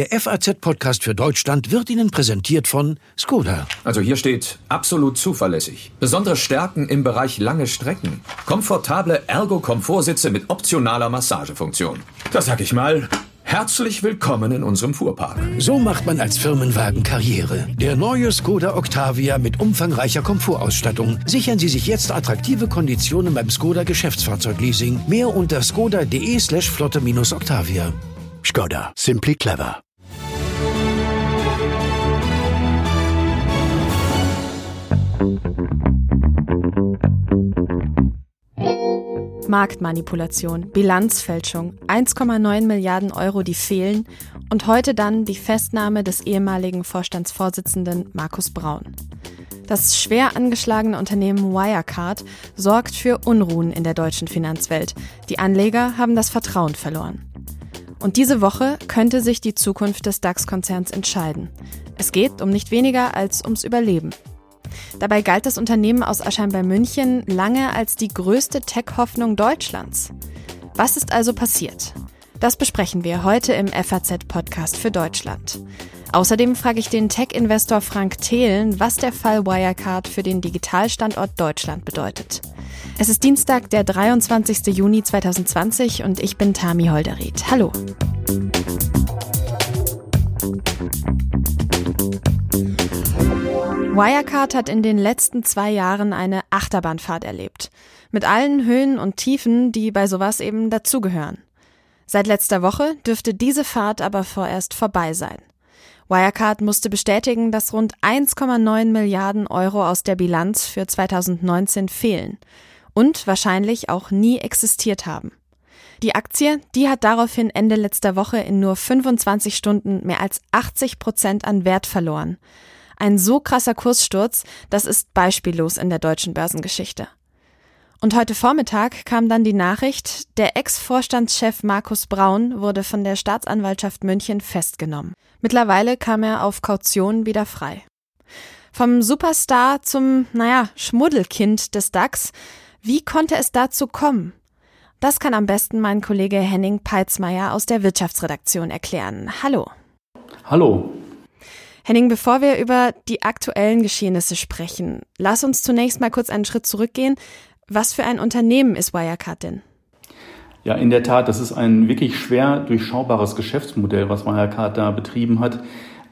Der FAZ-Podcast für Deutschland wird Ihnen präsentiert von Skoda. Also hier steht absolut zuverlässig. Besondere Stärken im Bereich lange Strecken. Komfortable Ergo-Komfortsitze mit optionaler Massagefunktion. Das sag ich mal. Herzlich willkommen in unserem Fuhrpark. So macht man als Firmenwagen Karriere. Der neue Skoda Octavia mit umfangreicher Komfortausstattung. Sichern Sie sich jetzt attraktive Konditionen beim Skoda Geschäftsfahrzeugleasing. Mehr unter skoda.de slash flotte-octavia. Skoda. Simply clever. Marktmanipulation, Bilanzfälschung, 1,9 Milliarden Euro, die fehlen und heute dann die Festnahme des ehemaligen Vorstandsvorsitzenden Markus Braun. Das schwer angeschlagene Unternehmen Wirecard sorgt für Unruhen in der deutschen Finanzwelt. Die Anleger haben das Vertrauen verloren. Und diese Woche könnte sich die Zukunft des DAX-Konzerns entscheiden. Es geht um nicht weniger als ums Überleben. Dabei galt das Unternehmen aus Aschheim bei München lange als die größte Tech-Hoffnung Deutschlands. Was ist also passiert? Das besprechen wir heute im FAZ-Podcast für Deutschland. Außerdem frage ich den Tech-Investor Frank Thelen, was der Fall Wirecard für den Digitalstandort Deutschland bedeutet. Es ist Dienstag, der 23. Juni 2020 und ich bin Tami Holderried. Hallo. Wirecard hat in den letzten zwei Jahren eine Achterbahnfahrt erlebt. Mit allen Höhen und Tiefen, die bei sowas eben dazugehören. Seit letzter Woche dürfte diese Fahrt aber vorerst vorbei sein. Wirecard musste bestätigen, dass rund 1,9 Milliarden Euro aus der Bilanz für 2019 fehlen und wahrscheinlich auch nie existiert haben. Die Aktie, die hat daraufhin Ende letzter Woche in nur 25 Stunden mehr als 80 Prozent an Wert verloren. Ein so krasser Kurssturz, das ist beispiellos in der deutschen Börsengeschichte. Und heute Vormittag kam dann die Nachricht, der Ex-Vorstandschef Markus Braun wurde von der Staatsanwaltschaft München festgenommen. Mittlerweile kam er auf Kaution wieder frei. Vom Superstar zum, naja, Schmuddelkind des DAX. Wie konnte es dazu kommen? Das kann am besten mein Kollege Henning Peitzmeier aus der Wirtschaftsredaktion erklären. Hallo. Hallo. Henning, bevor wir über die aktuellen Geschehnisse sprechen, lass uns zunächst mal kurz einen Schritt zurückgehen. Was für ein Unternehmen ist Wirecard denn? Ja, in der Tat, das ist ein wirklich schwer durchschaubares Geschäftsmodell, was Wirecard da betrieben hat.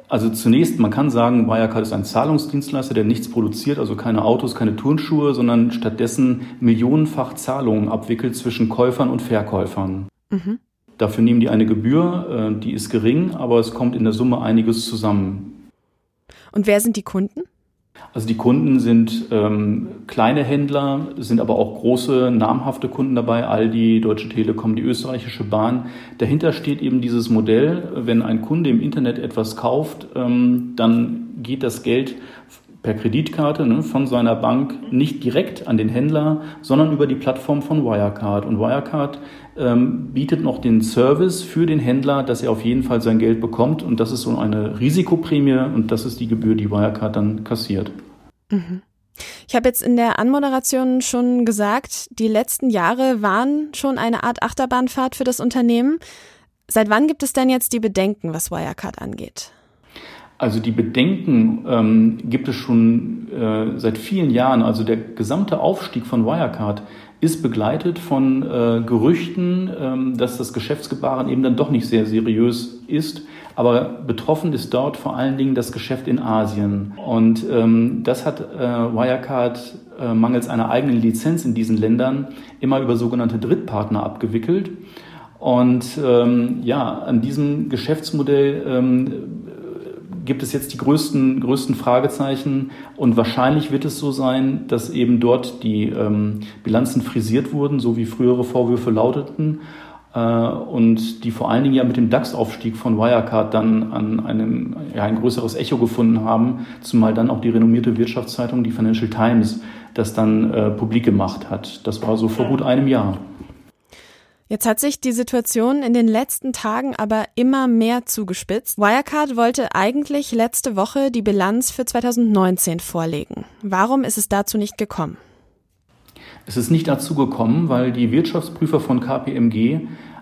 Also zunächst, man kann sagen, Wirecard ist ein Zahlungsdienstleister, der nichts produziert, also keine Autos, keine Turnschuhe, sondern stattdessen millionenfach Zahlungen abwickelt zwischen Käufern und Verkäufern. Mhm. Dafür nehmen die eine Gebühr, äh, die ist gering, aber es kommt in der Summe einiges zusammen. Und wer sind die Kunden? Also die Kunden sind ähm, kleine Händler, sind aber auch große, namhafte Kunden dabei, Aldi, Deutsche Telekom, die österreichische Bahn. Dahinter steht eben dieses Modell, wenn ein Kunde im Internet etwas kauft, ähm, dann geht das Geld per Kreditkarte ne, von seiner Bank nicht direkt an den Händler, sondern über die Plattform von Wirecard. Und Wirecard ähm, bietet noch den Service für den Händler, dass er auf jeden Fall sein Geld bekommt. Und das ist so eine Risikoprämie und das ist die Gebühr, die Wirecard dann kassiert. Mhm. Ich habe jetzt in der Anmoderation schon gesagt, die letzten Jahre waren schon eine Art Achterbahnfahrt für das Unternehmen. Seit wann gibt es denn jetzt die Bedenken, was Wirecard angeht? Also die Bedenken ähm, gibt es schon äh, seit vielen Jahren. Also der gesamte Aufstieg von Wirecard ist begleitet von äh, Gerüchten, ähm, dass das Geschäftsgebaren eben dann doch nicht sehr seriös ist. Aber betroffen ist dort vor allen Dingen das Geschäft in Asien. Und ähm, das hat äh, Wirecard äh, mangels einer eigenen Lizenz in diesen Ländern immer über sogenannte Drittpartner abgewickelt. Und ähm, ja, an diesem Geschäftsmodell ähm, gibt es jetzt die größten, größten Fragezeichen und wahrscheinlich wird es so sein, dass eben dort die ähm, Bilanzen frisiert wurden, so wie frühere Vorwürfe lauteten äh, und die vor allen Dingen ja mit dem DAX-Aufstieg von Wirecard dann an einem, ja, ein größeres Echo gefunden haben, zumal dann auch die renommierte Wirtschaftszeitung, die Financial Times, das dann äh, publik gemacht hat. Das war so vor gut einem Jahr. Jetzt hat sich die Situation in den letzten Tagen aber immer mehr zugespitzt. Wirecard wollte eigentlich letzte Woche die Bilanz für 2019 vorlegen. Warum ist es dazu nicht gekommen? Es ist nicht dazu gekommen, weil die Wirtschaftsprüfer von KPMG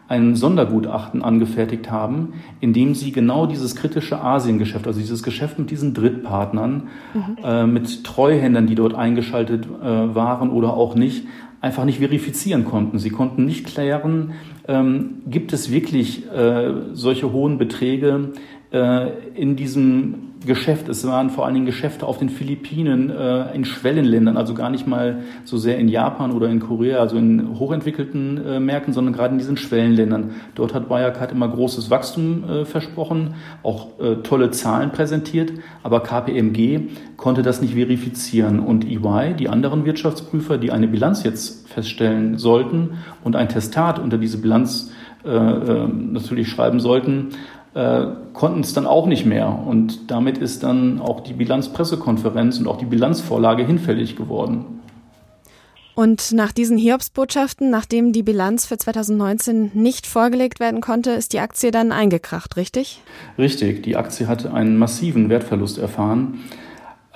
ein Sondergutachten angefertigt haben, in dem sie genau dieses kritische Asiengeschäft, also dieses Geschäft mit diesen Drittpartnern, mhm. äh, mit Treuhändern, die dort eingeschaltet äh, waren oder auch nicht, einfach nicht verifizieren konnten. Sie konnten nicht klären, ähm, gibt es wirklich äh, solche hohen Beträge äh, in diesem Geschäft. Es waren vor allen Dingen Geschäfte auf den Philippinen, äh, in Schwellenländern, also gar nicht mal so sehr in Japan oder in Korea, also in hochentwickelten äh, Märkten, sondern gerade in diesen Schwellenländern. Dort hat Wirecard immer großes Wachstum äh, versprochen, auch äh, tolle Zahlen präsentiert, aber KPMG konnte das nicht verifizieren. Und EY, die anderen Wirtschaftsprüfer, die eine Bilanz jetzt feststellen sollten und ein Testat unter diese Bilanz äh, äh, natürlich schreiben sollten, äh, konnten es dann auch nicht mehr. Und damit ist dann auch die Bilanzpressekonferenz und auch die Bilanzvorlage hinfällig geworden. Und nach diesen Hiobsbotschaften, nachdem die Bilanz für 2019 nicht vorgelegt werden konnte, ist die Aktie dann eingekracht, richtig? Richtig, die Aktie hat einen massiven Wertverlust erfahren.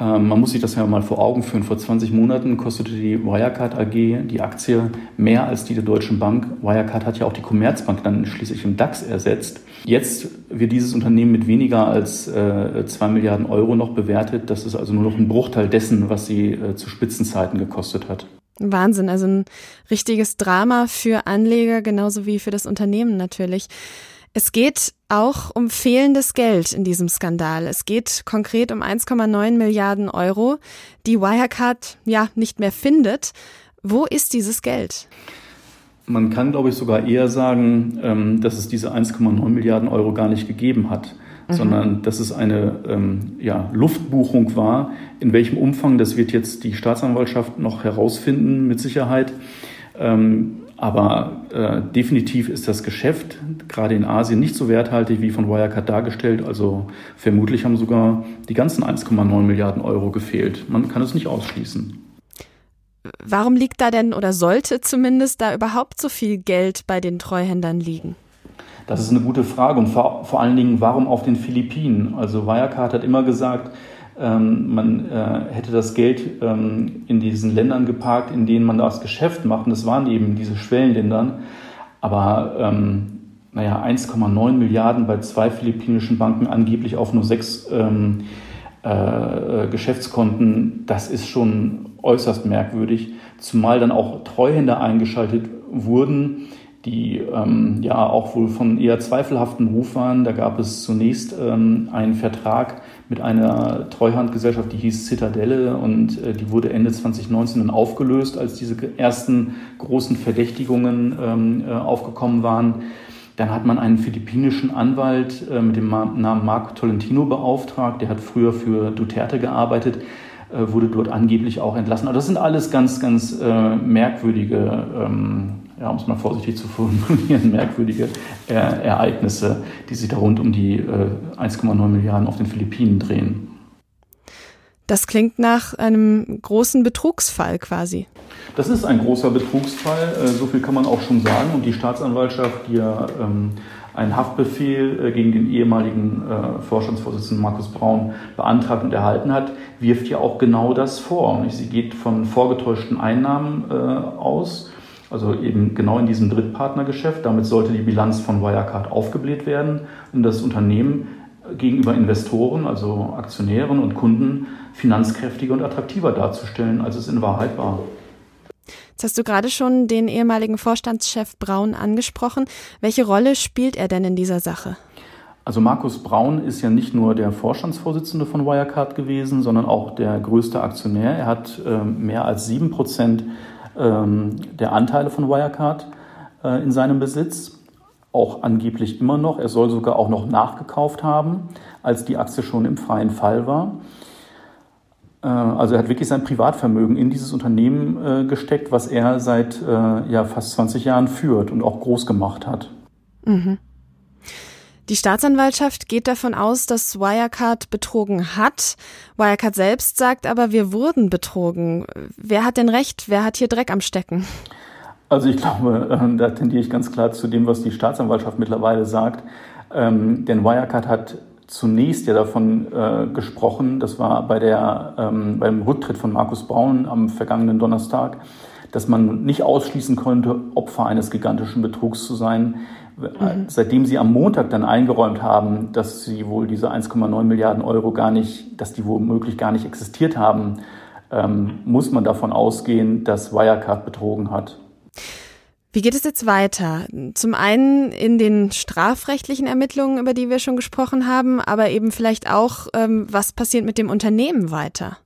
Ähm, man muss sich das ja mal vor Augen führen. Vor 20 Monaten kostete die Wirecard AG die Aktie mehr als die der Deutschen Bank. Wirecard hat ja auch die Commerzbank dann schließlich im DAX ersetzt. Jetzt wird dieses Unternehmen mit weniger als äh, 2 Milliarden Euro noch bewertet. Das ist also nur noch ein Bruchteil dessen, was sie äh, zu Spitzenzeiten gekostet hat. Wahnsinn, also ein richtiges Drama für Anleger genauso wie für das Unternehmen natürlich. Es geht auch um fehlendes Geld in diesem Skandal. Es geht konkret um 1,9 Milliarden Euro, die Wirecard ja nicht mehr findet. Wo ist dieses Geld? Man kann, glaube ich, sogar eher sagen, ähm, dass es diese 1,9 Milliarden Euro gar nicht gegeben hat, mhm. sondern dass es eine ähm, ja, Luftbuchung war. In welchem Umfang, das wird jetzt die Staatsanwaltschaft noch herausfinden, mit Sicherheit. Ähm, aber äh, definitiv ist das Geschäft gerade in Asien nicht so werthaltig wie von Wirecard dargestellt. Also vermutlich haben sogar die ganzen 1,9 Milliarden Euro gefehlt. Man kann es nicht ausschließen. Warum liegt da denn oder sollte zumindest da überhaupt so viel Geld bei den Treuhändern liegen? Das ist eine gute Frage und vor, vor allen Dingen, warum auf den Philippinen? Also Wirecard hat immer gesagt, ähm, man äh, hätte das Geld ähm, in diesen Ländern geparkt, in denen man das Geschäft macht. Und das waren eben diese Schwellenländern. Aber ähm, naja, 1,9 Milliarden bei zwei philippinischen Banken, angeblich auf nur sechs ähm, äh, Geschäftskonten, das ist schon äußerst merkwürdig. Zumal dann auch Treuhänder eingeschaltet wurden, die ähm, ja auch wohl von eher zweifelhaften Ruf waren. Da gab es zunächst ähm, einen Vertrag mit einer Treuhandgesellschaft, die hieß Citadelle und äh, die wurde Ende 2019 dann aufgelöst, als diese ersten großen Verdächtigungen ähm, äh, aufgekommen waren. Dann hat man einen philippinischen Anwalt äh, mit dem Namen Marco Tolentino beauftragt, der hat früher für Duterte gearbeitet wurde dort angeblich auch entlassen. Also das sind alles ganz, ganz äh, merkwürdige ähm, ja, um es mal vorsichtig zu formulieren, merkwürdige äh, Ereignisse, die sich da rund um die äh, 1,9 Milliarden auf den Philippinen drehen. Das klingt nach einem großen Betrugsfall quasi. Das ist ein großer Betrugsfall, äh, so viel kann man auch schon sagen. Und die Staatsanwaltschaft, die ja ähm, einen Haftbefehl äh, gegen den ehemaligen äh, Vorstandsvorsitzenden Markus Braun beantragt und erhalten hat, wirft ja auch genau das vor. Sie geht von vorgetäuschten Einnahmen äh, aus also eben genau in diesem Drittpartnergeschäft. Damit sollte die Bilanz von Wirecard aufgebläht werden, um das Unternehmen gegenüber Investoren, also Aktionären und Kunden, finanzkräftiger und attraktiver darzustellen, als es in Wahrheit war. Jetzt hast du gerade schon den ehemaligen Vorstandschef Braun angesprochen. Welche Rolle spielt er denn in dieser Sache? Also Markus Braun ist ja nicht nur der Vorstandsvorsitzende von Wirecard gewesen, sondern auch der größte Aktionär. Er hat äh, mehr als sieben Prozent ähm, der Anteile von Wirecard äh, in seinem Besitz, auch angeblich immer noch. Er soll sogar auch noch nachgekauft haben, als die Aktie schon im freien Fall war. Äh, also er hat wirklich sein Privatvermögen in dieses Unternehmen äh, gesteckt, was er seit äh, ja, fast 20 Jahren führt und auch groß gemacht hat. Mhm. Die Staatsanwaltschaft geht davon aus, dass Wirecard betrogen hat. Wirecard selbst sagt aber, wir wurden betrogen. Wer hat denn recht? Wer hat hier Dreck am Stecken? Also ich glaube, äh, da tendiere ich ganz klar zu dem, was die Staatsanwaltschaft mittlerweile sagt. Ähm, denn Wirecard hat zunächst ja davon äh, gesprochen, das war bei der, ähm, beim Rücktritt von Markus Braun am vergangenen Donnerstag, dass man nicht ausschließen konnte, Opfer eines gigantischen Betrugs zu sein. Mhm. Seitdem sie am Montag dann eingeräumt haben, dass sie wohl diese 1,9 Milliarden Euro gar nicht, dass die womöglich gar nicht existiert haben, ähm, muss man davon ausgehen, dass Wirecard betrogen hat. Wie geht es jetzt weiter? Zum einen in den strafrechtlichen Ermittlungen, über die wir schon gesprochen haben, aber eben vielleicht auch, ähm, was passiert mit dem Unternehmen weiter?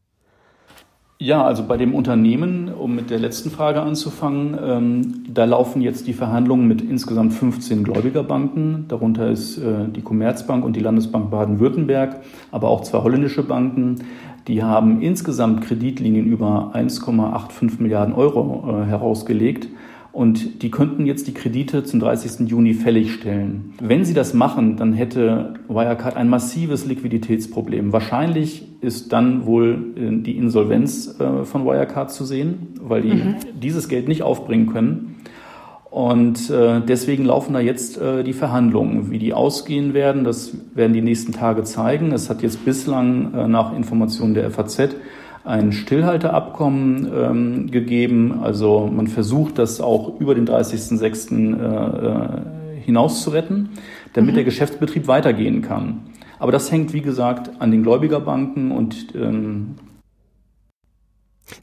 Ja, also bei dem Unternehmen, um mit der letzten Frage anzufangen, ähm, da laufen jetzt die Verhandlungen mit insgesamt 15 Gläubigerbanken. Darunter ist äh, die Commerzbank und die Landesbank Baden-Württemberg, aber auch zwei holländische Banken. Die haben insgesamt Kreditlinien über 1,85 Milliarden Euro äh, herausgelegt. Und die könnten jetzt die Kredite zum 30. Juni fällig stellen. Wenn sie das machen, dann hätte Wirecard ein massives Liquiditätsproblem. Wahrscheinlich ist dann wohl äh, die Insolvenz äh, von Wirecard zu sehen, weil die mhm. dieses Geld nicht aufbringen können. Und äh, deswegen laufen da jetzt die Verhandlungen. Wie die ausgehen werden, das werden die nächsten Tage zeigen. Es hat jetzt bislang nach Informationen der FAZ ein Stillhalteabkommen ähm, gegeben. Also man versucht, das auch über den 30.06. Äh, äh, hinaus zu retten, damit mhm. der Geschäftsbetrieb weitergehen kann. Aber das hängt, wie gesagt, an den Gläubigerbanken und ähm,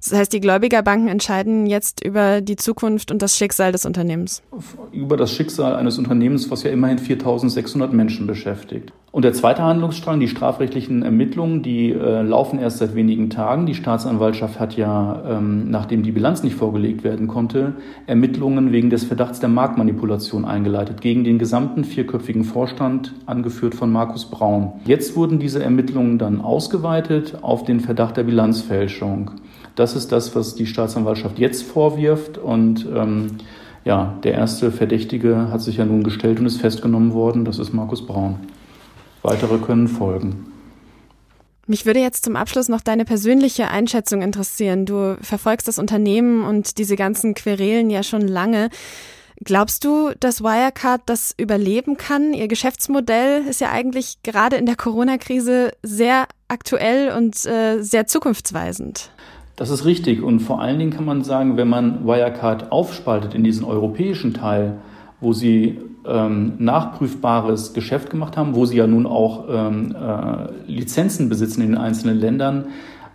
das heißt, die Gläubigerbanken entscheiden jetzt über die Zukunft und das Schicksal des Unternehmens. Über das Schicksal eines Unternehmens, was ja immerhin 4600 Menschen beschäftigt. Und der zweite Handlungsstrang, die strafrechtlichen Ermittlungen, die äh, laufen erst seit wenigen Tagen. Die Staatsanwaltschaft hat ja, ähm, nachdem die Bilanz nicht vorgelegt werden konnte, Ermittlungen wegen des Verdachts der Marktmanipulation eingeleitet gegen den gesamten vierköpfigen Vorstand, angeführt von Markus Braun. Jetzt wurden diese Ermittlungen dann ausgeweitet auf den Verdacht der Bilanzfälschung. Das ist das, was die Staatsanwaltschaft jetzt vorwirft. Und ähm, ja, der erste Verdächtige hat sich ja nun gestellt und ist festgenommen worden. Das ist Markus Braun. Weitere können folgen. Mich würde jetzt zum Abschluss noch deine persönliche Einschätzung interessieren. Du verfolgst das Unternehmen und diese ganzen Querelen ja schon lange. Glaubst du, dass Wirecard das überleben kann? Ihr Geschäftsmodell ist ja eigentlich gerade in der Corona-Krise sehr aktuell und äh, sehr zukunftsweisend. Das ist richtig. Und vor allen Dingen kann man sagen, wenn man Wirecard aufspaltet in diesen europäischen Teil, wo sie ähm, nachprüfbares Geschäft gemacht haben, wo sie ja nun auch ähm, äh, Lizenzen besitzen in den einzelnen Ländern,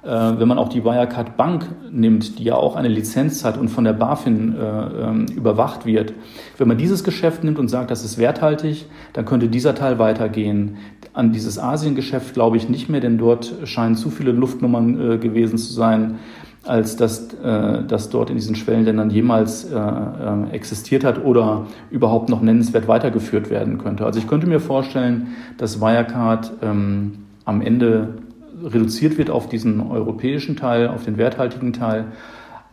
äh, wenn man auch die Wirecard Bank nimmt, die ja auch eine Lizenz hat und von der BaFin äh, ähm, überwacht wird, wenn man dieses Geschäft nimmt und sagt, das ist werthaltig, dann könnte dieser Teil weitergehen. An dieses Asiengeschäft glaube ich nicht mehr, denn dort scheinen zu viele Luftnummern äh, gewesen zu sein, als dass äh, das dort in diesen Schwellenländern jemals äh, äh, existiert hat oder überhaupt noch nennenswert weitergeführt werden könnte. Also ich könnte mir vorstellen, dass Wirecard ähm, am Ende reduziert wird auf diesen europäischen Teil, auf den werthaltigen Teil.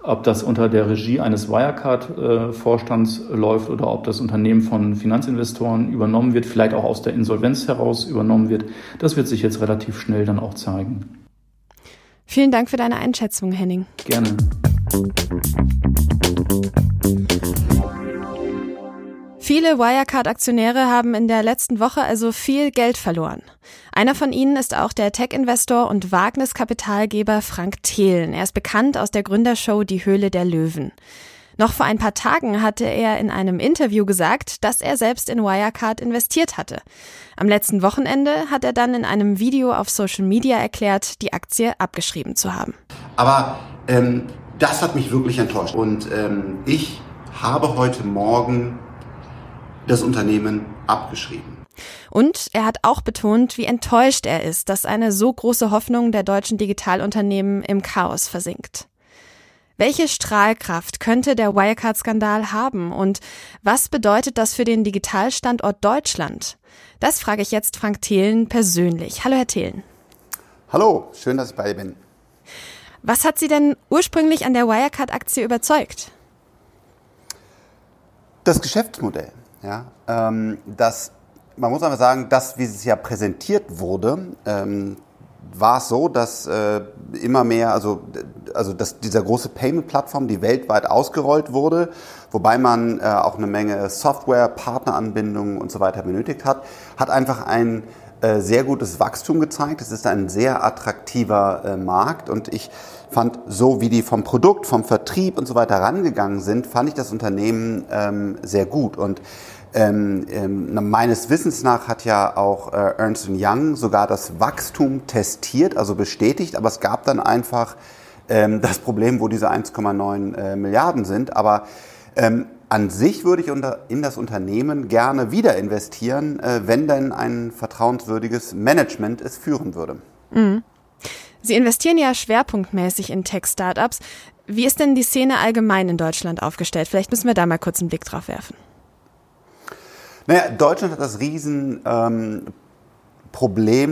Ob das unter der Regie eines Wirecard-Vorstands äh, läuft oder ob das Unternehmen von Finanzinvestoren übernommen wird, vielleicht auch aus der Insolvenz heraus übernommen wird, das wird sich jetzt relativ schnell dann auch zeigen. Vielen Dank für deine Einschätzung, Henning. Gerne. Viele Wirecard-Aktionäre haben in der letzten Woche also viel Geld verloren. Einer von ihnen ist auch der Tech-Investor und Wagniskapitalgeber Frank Thelen. Er ist bekannt aus der Gründershow Die Höhle der Löwen. Noch vor ein paar Tagen hatte er in einem Interview gesagt, dass er selbst in Wirecard investiert hatte. Am letzten Wochenende hat er dann in einem Video auf Social Media erklärt, die Aktie abgeschrieben zu haben. Aber ähm, das hat mich wirklich enttäuscht. Und ähm, ich habe heute Morgen das Unternehmen abgeschrieben. Und er hat auch betont, wie enttäuscht er ist, dass eine so große Hoffnung der deutschen Digitalunternehmen im Chaos versinkt. Welche Strahlkraft könnte der Wirecard-Skandal haben und was bedeutet das für den Digitalstandort Deutschland? Das frage ich jetzt Frank Thelen persönlich. Hallo, Herr Thelen. Hallo, schön, dass ich bei bin. Was hat Sie denn ursprünglich an der Wirecard-Aktie überzeugt? Das Geschäftsmodell. Ja, ähm, das, man muss einfach sagen, das, wie es ja präsentiert wurde, ähm, war es so, dass äh, immer mehr, also, also dass dieser große Payment-Plattform, die weltweit ausgerollt wurde, wobei man äh, auch eine Menge Software, Partneranbindungen und so weiter benötigt hat, hat einfach ein äh, sehr gutes Wachstum gezeigt. Es ist ein sehr attraktiver äh, Markt und ich fand, so wie die vom Produkt, vom Vertrieb und so weiter rangegangen sind, fand ich das Unternehmen ähm, sehr gut. Und ähm, ähm, meines Wissens nach hat ja auch äh, Ernst Young sogar das Wachstum testiert, also bestätigt, aber es gab dann einfach ähm, das Problem, wo diese 1,9 äh, Milliarden sind. Aber ähm, an sich würde ich unter, in das Unternehmen gerne wieder investieren, äh, wenn denn ein vertrauenswürdiges Management es führen würde. Mhm. Sie investieren ja schwerpunktmäßig in Tech-Startups. Wie ist denn die Szene allgemein in Deutschland aufgestellt? Vielleicht müssen wir da mal kurz einen Blick drauf werfen. Naja, Deutschland hat das Riesen ähm,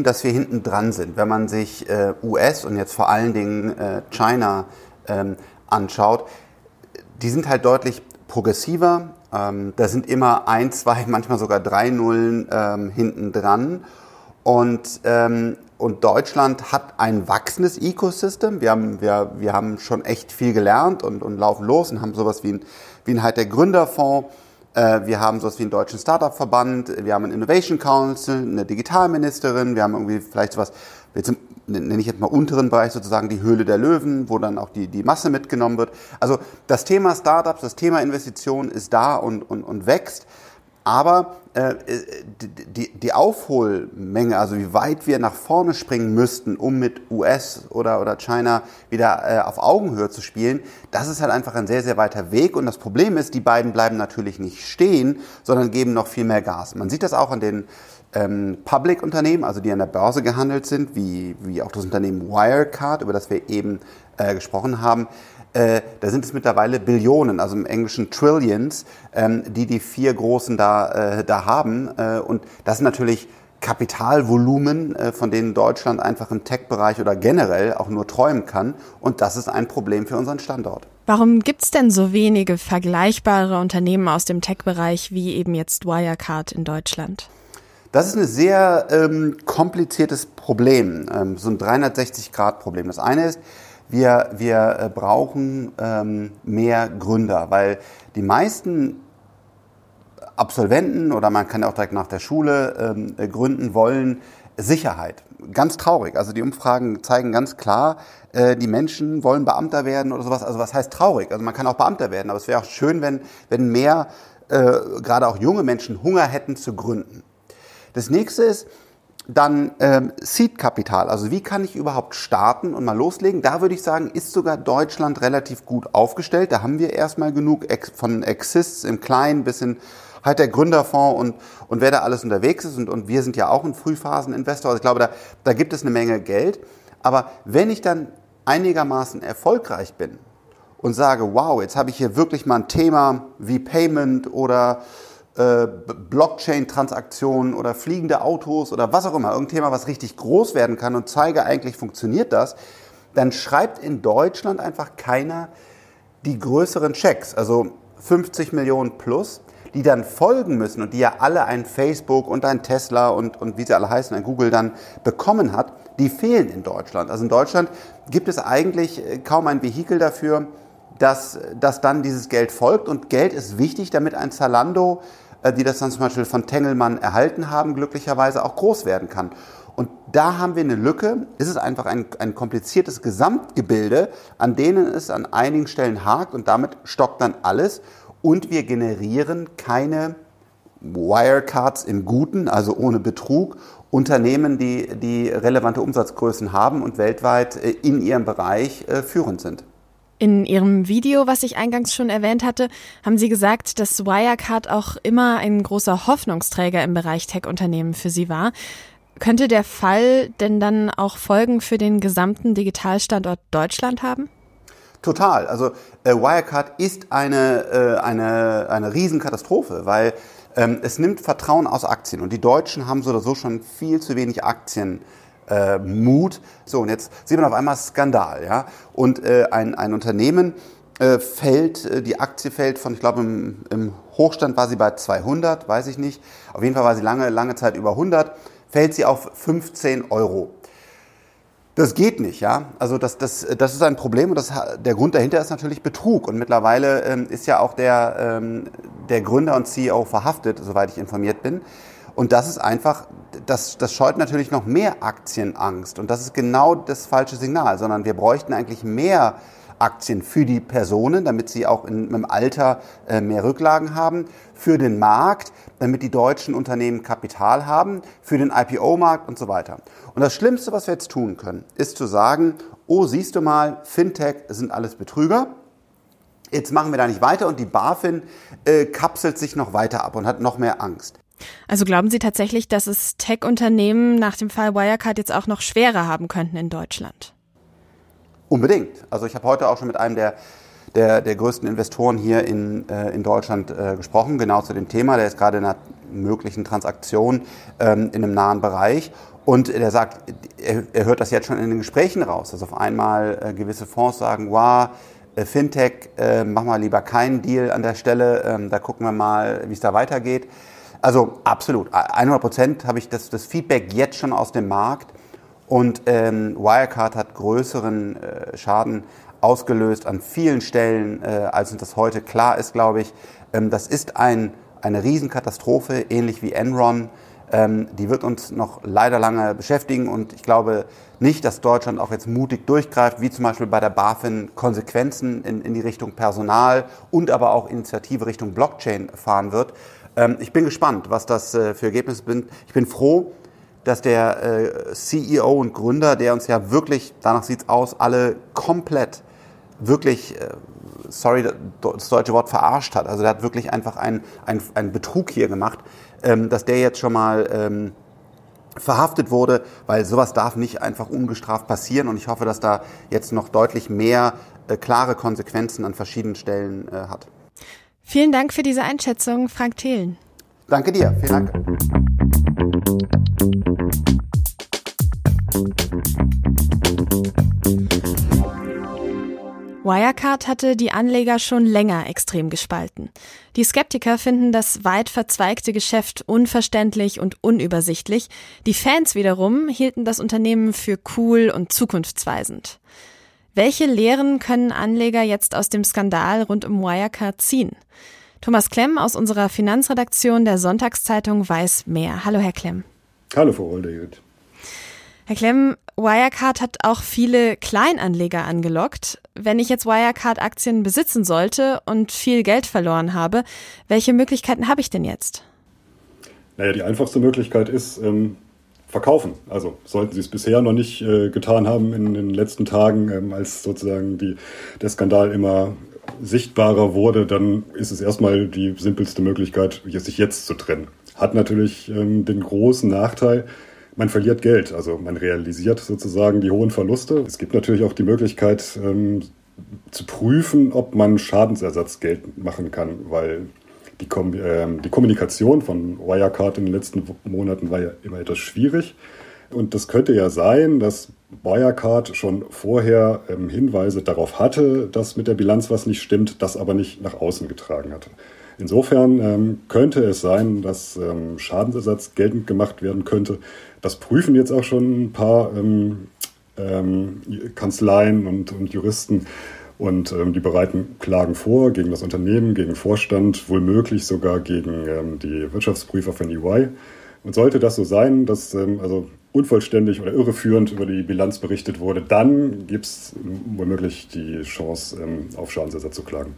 dass wir hinten dran sind. Wenn man sich äh, US und jetzt vor allen Dingen äh, China ähm, anschaut, die sind halt deutlich progressiver. Ähm, da sind immer ein, zwei, manchmal sogar drei Nullen ähm, hinten dran. Und, ähm, und Deutschland hat ein wachsendes Ecosystem. Wir haben, wir, wir haben schon echt viel gelernt und, und laufen los und haben sowas wie ein, wie ein halt der Gründerfonds wir haben sowas wie einen deutschen Startup-Verband, wir haben einen Innovation Council, eine Digitalministerin, wir haben irgendwie vielleicht sowas, jetzt nenne ich jetzt mal unteren Bereich sozusagen die Höhle der Löwen, wo dann auch die, die Masse mitgenommen wird. Also das Thema Startups, das Thema Investitionen ist da und, und, und wächst. Aber äh, die, die Aufholmenge, also wie weit wir nach vorne springen müssten, um mit US oder, oder China wieder äh, auf Augenhöhe zu spielen, das ist halt einfach ein sehr, sehr weiter Weg. Und das Problem ist, die beiden bleiben natürlich nicht stehen, sondern geben noch viel mehr Gas. Man sieht das auch an den ähm, Public-Unternehmen, also die an der Börse gehandelt sind, wie, wie auch das Unternehmen Wirecard, über das wir eben äh, gesprochen haben äh, da sind es mittlerweile Billionen, also im Englischen Trillions, ähm, die die vier Großen da, äh, da haben. Äh, und das sind natürlich Kapitalvolumen, äh, von denen Deutschland einfach im Tech-Bereich oder generell auch nur träumen kann. Und das ist ein Problem für unseren Standort. Warum gibt es denn so wenige vergleichbare Unternehmen aus dem Tech-Bereich wie eben jetzt Wirecard in Deutschland? Das ist ein sehr ähm, kompliziertes Problem, ähm, so ein 360-Grad-Problem. Das eine ist, wir, wir äh, brauchen ähm, mehr Gründer, weil die meisten Absolventen oder man kann auch direkt nach der Schule ähm, äh, gründen wollen Sicherheit. Ganz traurig. Also die Umfragen zeigen ganz klar, äh, die Menschen wollen Beamter werden oder sowas. Also was heißt traurig? Also man kann auch Beamter werden, aber es wäre auch schön, wenn, wenn mehr, äh, gerade auch junge Menschen, Hunger hätten zu gründen. Das nächste ist, dann ähm, Seed-Kapital, also wie kann ich überhaupt starten und mal loslegen? Da würde ich sagen, ist sogar Deutschland relativ gut aufgestellt. Da haben wir erstmal genug von Exists im Kleinen bis hin halt der Gründerfonds und, und wer da alles unterwegs ist. Und, und wir sind ja auch ein Frühphaseninvestor. Also ich glaube, da, da gibt es eine Menge Geld. Aber wenn ich dann einigermaßen erfolgreich bin und sage, wow, jetzt habe ich hier wirklich mal ein Thema wie Payment oder äh, Blockchain-Transaktionen oder fliegende Autos oder was auch immer, irgendein Thema, was richtig groß werden kann und zeige, eigentlich funktioniert das, dann schreibt in Deutschland einfach keiner die größeren Checks, also 50 Millionen plus, die dann folgen müssen und die ja alle ein Facebook und ein Tesla und, und wie sie alle heißen, ein Google dann bekommen hat, die fehlen in Deutschland. Also in Deutschland gibt es eigentlich äh, kaum ein Vehikel dafür, dass, dass dann dieses Geld folgt. Und Geld ist wichtig, damit ein Zalando die das dann zum Beispiel von Tengelmann erhalten haben, glücklicherweise auch groß werden kann. Und da haben wir eine Lücke. Es ist einfach ein, ein kompliziertes Gesamtgebilde, an denen es an einigen Stellen hakt und damit stockt dann alles. Und wir generieren keine Wirecards im Guten, also ohne Betrug, Unternehmen, die, die relevante Umsatzgrößen haben und weltweit äh, in ihrem Bereich äh, führend sind. In Ihrem Video, was ich eingangs schon erwähnt hatte, haben Sie gesagt, dass Wirecard auch immer ein großer Hoffnungsträger im Bereich Tech-Unternehmen für Sie war. Könnte der Fall denn dann auch Folgen für den gesamten Digitalstandort Deutschland haben? Total. Also äh, Wirecard ist eine, äh, eine, eine Riesenkatastrophe, weil ähm, es nimmt Vertrauen aus Aktien und die Deutschen haben so oder so schon viel zu wenig Aktien äh, Mut. So, und jetzt sieht man auf einmal Skandal. Ja? Und äh, ein, ein Unternehmen äh, fällt, äh, die Aktie fällt von, ich glaube, im, im Hochstand war sie bei 200, weiß ich nicht. Auf jeden Fall war sie lange, lange Zeit über 100, fällt sie auf 15 Euro. Das geht nicht, ja. Also das, das, das ist ein Problem und das, der Grund dahinter ist natürlich Betrug. Und mittlerweile ähm, ist ja auch der, ähm, der Gründer und CEO verhaftet, soweit ich informiert bin. Und das ist einfach, das, das scheut natürlich noch mehr Aktienangst. Und das ist genau das falsche Signal, sondern wir bräuchten eigentlich mehr Aktien für die Personen, damit sie auch in, im Alter äh, mehr Rücklagen haben, für den Markt, damit die deutschen Unternehmen Kapital haben, für den IPO-Markt und so weiter. Und das Schlimmste, was wir jetzt tun können, ist zu sagen, oh, siehst du mal, Fintech sind alles Betrüger. Jetzt machen wir da nicht weiter und die BaFin äh, kapselt sich noch weiter ab und hat noch mehr Angst. Also glauben Sie tatsächlich, dass es Tech-Unternehmen nach dem Fall Wirecard jetzt auch noch schwerer haben könnten in Deutschland? Unbedingt. Also ich habe heute auch schon mit einem der, der, der größten Investoren hier in, äh, in Deutschland äh, gesprochen, genau zu dem Thema. Der ist gerade in einer möglichen Transaktion ähm, in einem nahen Bereich. Und der sagt, er, er, hört das jetzt schon in den Gesprächen raus, dass auf einmal äh, gewisse Fonds sagen, wow, äh, Fintech, äh, mach mal lieber keinen Deal an der Stelle, ähm, da gucken wir mal, wie es da weitergeht. Also absolut, 100 Prozent habe ich das, das Feedback jetzt schon aus dem Markt. Und ähm, Wirecard hat größeren äh, Schaden ausgelöst an vielen Stellen, äh, als uns das heute klar ist, glaube ich. Ähm, das ist ein, eine Riesenkatastrophe, ähnlich wie Enron. Ähm, die wird uns noch leider lange beschäftigen und ich glaube nicht, dass Deutschland auch jetzt mutig durchgreift, wie zum Beispiel bei der BaFin Konsequenzen in, in die Richtung Personal und aber auch Initiative Richtung Blockchain fahren wird. Ähm, ich bin gespannt, was das äh, für Ergebnisse sind. Ich bin froh, dass der äh, CEO und Gründer, der uns ja wirklich, danach sieht's aus, alle komplett wirklich, äh, sorry, das deutsche Wort verarscht hat. Also der hat wirklich einfach einen ein Betrug hier gemacht, ähm, dass der jetzt schon mal ähm, verhaftet wurde, weil sowas darf nicht einfach ungestraft passieren. Und ich hoffe, dass da jetzt noch deutlich mehr äh, klare Konsequenzen an verschiedenen Stellen äh, hat. Vielen Dank für diese Einschätzung, Frank Thelen. Danke dir, vielen Dank. Wirecard hatte die Anleger schon länger extrem gespalten. Die Skeptiker finden das weit verzweigte Geschäft unverständlich und unübersichtlich. Die Fans wiederum hielten das Unternehmen für cool und zukunftsweisend. Welche Lehren können Anleger jetzt aus dem Skandal rund um Wirecard ziehen? Thomas Klemm aus unserer Finanzredaktion der Sonntagszeitung weiß mehr. Hallo, Herr Klemm. Hallo, Frau Olderjüt. Herr Klemm, Wirecard hat auch viele Kleinanleger angelockt. Wenn ich jetzt Wirecard-Aktien besitzen sollte und viel Geld verloren habe, welche Möglichkeiten habe ich denn jetzt? Naja, die einfachste Möglichkeit ist, ähm, verkaufen. Also sollten Sie es bisher noch nicht äh, getan haben in den letzten Tagen, ähm, als sozusagen die, der Skandal immer sichtbarer wurde, dann ist es erstmal die simpelste Möglichkeit, sich jetzt zu trennen. Hat natürlich ähm, den großen Nachteil, man verliert Geld, also man realisiert sozusagen die hohen Verluste. Es gibt natürlich auch die Möglichkeit ähm, zu prüfen, ob man Schadensersatz geltend machen kann, weil die, Kom äh, die Kommunikation von Wirecard in den letzten Monaten war ja immer etwas schwierig. Und das könnte ja sein, dass Wirecard schon vorher ähm, Hinweise darauf hatte, dass mit der Bilanz was nicht stimmt, das aber nicht nach außen getragen hatte. Insofern ähm, könnte es sein, dass ähm, Schadensersatz geltend gemacht werden könnte. Das prüfen jetzt auch schon ein paar ähm, ähm Kanzleien und, und, Juristen. Und ähm, die bereiten Klagen vor gegen das Unternehmen, gegen Vorstand, wohlmöglich sogar gegen ähm, die Wirtschaftsprüfer von EY. Und sollte das so sein, dass also unvollständig oder irreführend über die Bilanz berichtet wurde, dann gibt es womöglich die Chance, auf Schadensersatz zu klagen.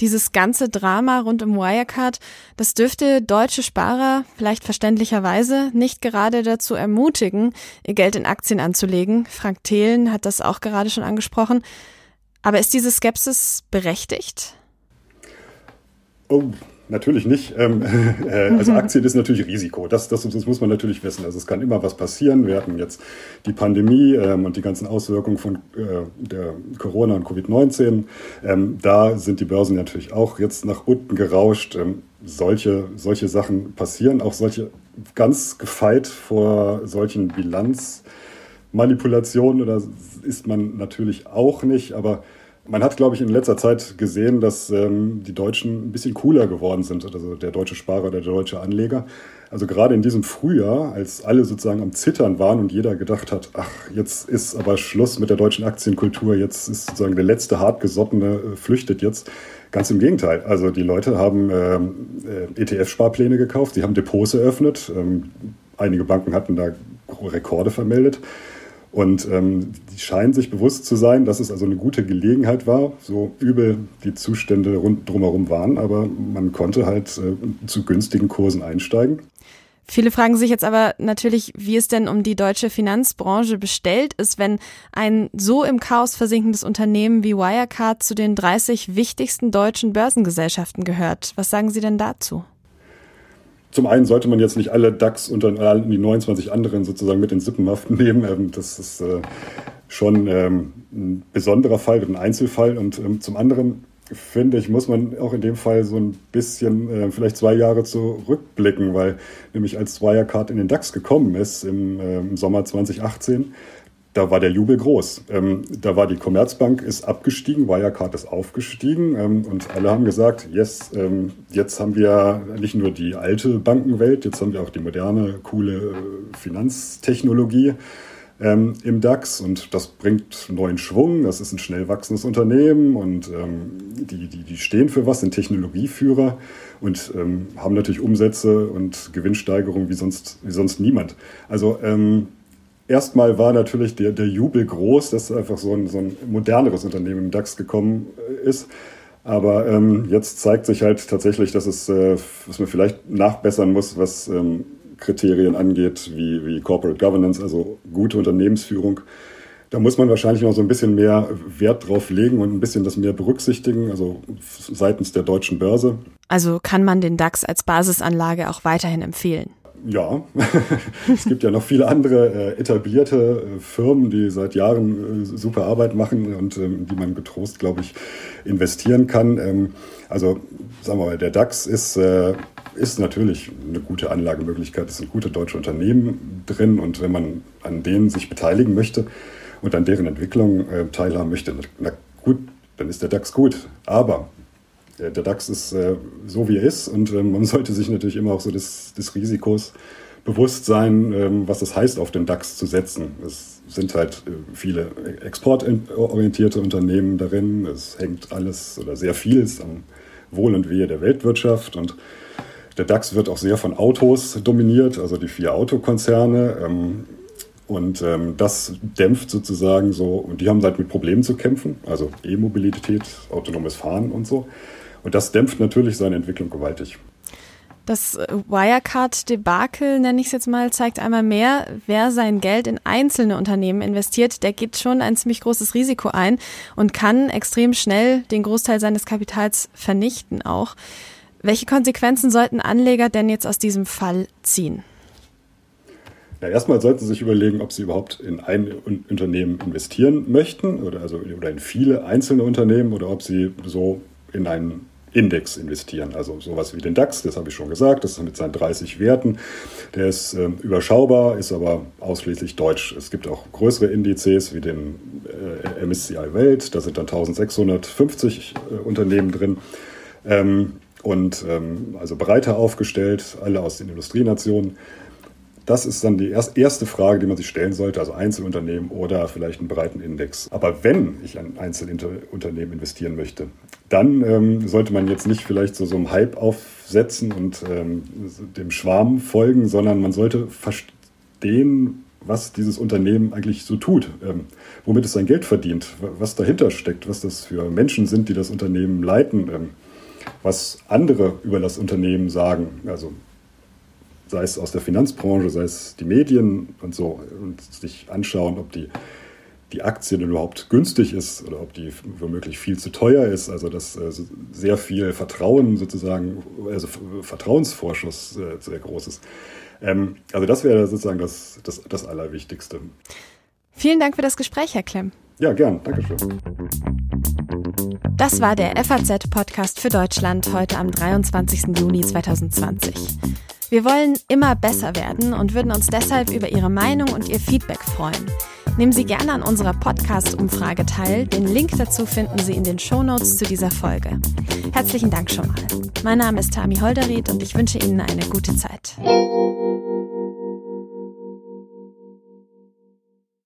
Dieses ganze Drama rund um Wirecard, das dürfte deutsche Sparer vielleicht verständlicherweise nicht gerade dazu ermutigen, ihr Geld in Aktien anzulegen. Frank Thelen hat das auch gerade schon angesprochen. Aber ist diese Skepsis berechtigt? Oh, Natürlich nicht. Ähm, äh, also Aktien ist natürlich Risiko. Das, das, das, muss man natürlich wissen. Also es kann immer was passieren. Wir hatten jetzt die Pandemie ähm, und die ganzen Auswirkungen von äh, der Corona und Covid-19. Ähm, da sind die Börsen natürlich auch jetzt nach unten gerauscht. Ähm, solche, solche Sachen passieren. Auch solche ganz gefeit vor solchen Bilanzmanipulationen oder ist man natürlich auch nicht. Aber Man hat, glaube ich, in letzter Zeit gesehen, dass ähm, die Deutschen ein bisschen cooler geworden sind, also der deutsche Sparer, der deutsche Anleger. Also gerade in diesem Frühjahr, als alle sozusagen am Zittern waren und jeder gedacht hat, ach, jetzt ist aber Schluss mit der deutschen Aktienkultur, jetzt ist sozusagen der letzte hartgesottene äh, flüchtet jetzt. Ganz im Gegenteil. Also die Leute haben ähm, äh, ETF-Sparpläne gekauft, sie haben Depots eröffnet. Ähm, einige Banken hatten da Rekorde vermeldet. Und ähm, die scheinen sich bewusst zu sein, dass es also eine gute Gelegenheit war, so übel die Zustände rund drumherum waren, aber man konnte halt äh, zu günstigen Kursen einsteigen. Viele fragen sich jetzt aber natürlich, wie es denn um die deutsche Finanzbranche bestellt ist, wenn ein so im Chaos versinkendes Unternehmen wie Wirecard zu den 30 wichtigsten deutschen Börsengesellschaften gehört. Was sagen Sie denn dazu? Zum einen sollte man jetzt nicht alle DAX und dann die 29 anderen sozusagen mit in Sippenhaften nehmen. Ähm, das ist äh, schon ähm, ein besonderer Fall, ein Einzelfall. Und ähm, zum anderen finde ich, muss man auch in dem Fall so ein bisschen äh, vielleicht zwei Jahre zurückblicken, weil nämlich als Wirecard in den DAX gekommen ist im Sommer 2018, da war der Jubel groß. Ähm, da war die Commerzbank ist abgestiegen, Wirecard ist aufgestiegen ähm, und alle haben gesagt, yes, ähm, jetzt haben wir nicht nur die alte Bankenwelt, jetzt haben wir auch die moderne, coole äh, Finanztechnologie ähm, im DAX und das bringt neuen Schwung. Das ist ein schnell wachsendes Unternehmen und ähm, die, die, die stehen für was, sind Technologieführer und ähm, haben natürlich Umsätze und Gewinnsteigerung wie sonst, wie sonst niemand. Also erstmal war natürlich der, der Jubel groß, dass einfach so ein, so ein moderneres Unternehmen im DAX gekommen äh, ist. Aber ähm, jetzt zeigt sich halt tatsächlich, dass es, äh, was man vielleicht nachbessern muss, was ähm, Kriterien angeht, wie, wie Corporate Governance, also gute Unternehmensführung. Da muss man wahrscheinlich noch so ein bisschen mehr Wert drauf legen und ein bisschen das mehr berücksichtigen, also seitens der deutschen Börse. Also kann man den DAX als Basisanlage auch weiterhin empfehlen? Ja, es gibt ja noch viele andere äh, etablierte äh, Firmen, die seit Jahren äh, super Arbeit machen und ähm, die man getrost, glaube ich, investieren kann. Ähm, also sagen wir mal, der DAX ist, äh, ist natürlich eine gute Anlagemöglichkeit. Es sind gute deutsche Unternehmen drin und wenn man an denen sich beteiligen möchte und an deren Entwicklung äh, teilhaben möchte, na gut, dann ist der DAX gut. Aber der, der DAX ist äh, so, wie er ist und ähm, man sollte sich natürlich immer auch so des, des Risikos bewusst sein, ähm, was das heißt, auf den DAX zu setzen. Es sind halt äh, viele exportorientierte Unternehmen darin. Es hängt alles oder sehr vieles am Wohl und Wehe der Weltwirtschaft und der DAX wird auch sehr von Autos dominiert, also die vier Autokonzerne. Ähm, und ähm, das dämpft sozusagen so, und die haben halt mit Problemen zu kämpfen, also E-Mobilität, autonomes Fahren und so. Und das dämpft natürlich seine Entwicklung gewaltig. Das äh, Wirecard-Debakel, nenne ich es jetzt mal, zeigt einmal mehr, wer sein Geld in einzelne Unternehmen investiert, der geht schon ein ziemlich großes Risiko ein und kann extrem schnell den Großteil seines Kapitals vernichten auch. Welche Konsequenzen sollten Anleger denn jetzt aus diesem Fall ziehen? Ja, erstmal sollten Sie sich überlegen, ob Sie überhaupt in ein Unternehmen investieren möchten oder, also, oder in viele einzelne Unternehmen oder ob Sie so in einen Index investieren. Also sowas wie den DAX, das habe ich schon gesagt, das ist mit seinen 30 Werten. Der ist äh, überschaubar, ist aber ausschließlich deutsch. Es gibt auch größere Indizes wie den äh, MSCI Welt, da sind dann 1650 äh, Unternehmen drin. Ähm, und ähm, also breiter aufgestellt, alle aus den Industrienationen. Das ist dann die erste Frage, die man sich stellen sollte, also Einzelunternehmen oder vielleicht einen breiten Index. Aber wenn ich an Einzelunternehmen investieren möchte, dann ähm, sollte man jetzt nicht vielleicht so, so einem Hype aufsetzen und ähm, dem Schwarm folgen, sondern man sollte verstehen, was dieses Unternehmen eigentlich so tut, ähm, womit es sein Geld verdient, was dahinter steckt, was das für Menschen sind, die das Unternehmen leiten, ähm, was andere über das Unternehmen sagen. Also sei es aus der Finanzbranche, sei es die Medien und so, und sich anschauen, ob die, die Aktie denn überhaupt günstig ist oder ob die womöglich viel zu teuer ist. Also dass äh, sehr viel Vertrauen sozusagen, also Vertrauensvorschuss äh, sehr groß ist. Ähm, also das wäre sozusagen das, das, das Allerwichtigste. Vielen Dank für das Gespräch, Herr Klemm. Ja, gern. Dankeschön. Das war der FAZ-Podcast für Deutschland heute am 23. Juni 2020. Wir wollen immer besser werden und würden uns deshalb über Ihre Meinung und Ihr Feedback freuen. Nehmen Sie gerne an unserer Podcast-Umfrage teil. Den Link dazu finden Sie in den Shownotes zu dieser Folge. Herzlichen Dank schon mal. Mein Name ist Tami Holderried und ich wünsche Ihnen eine gute Zeit.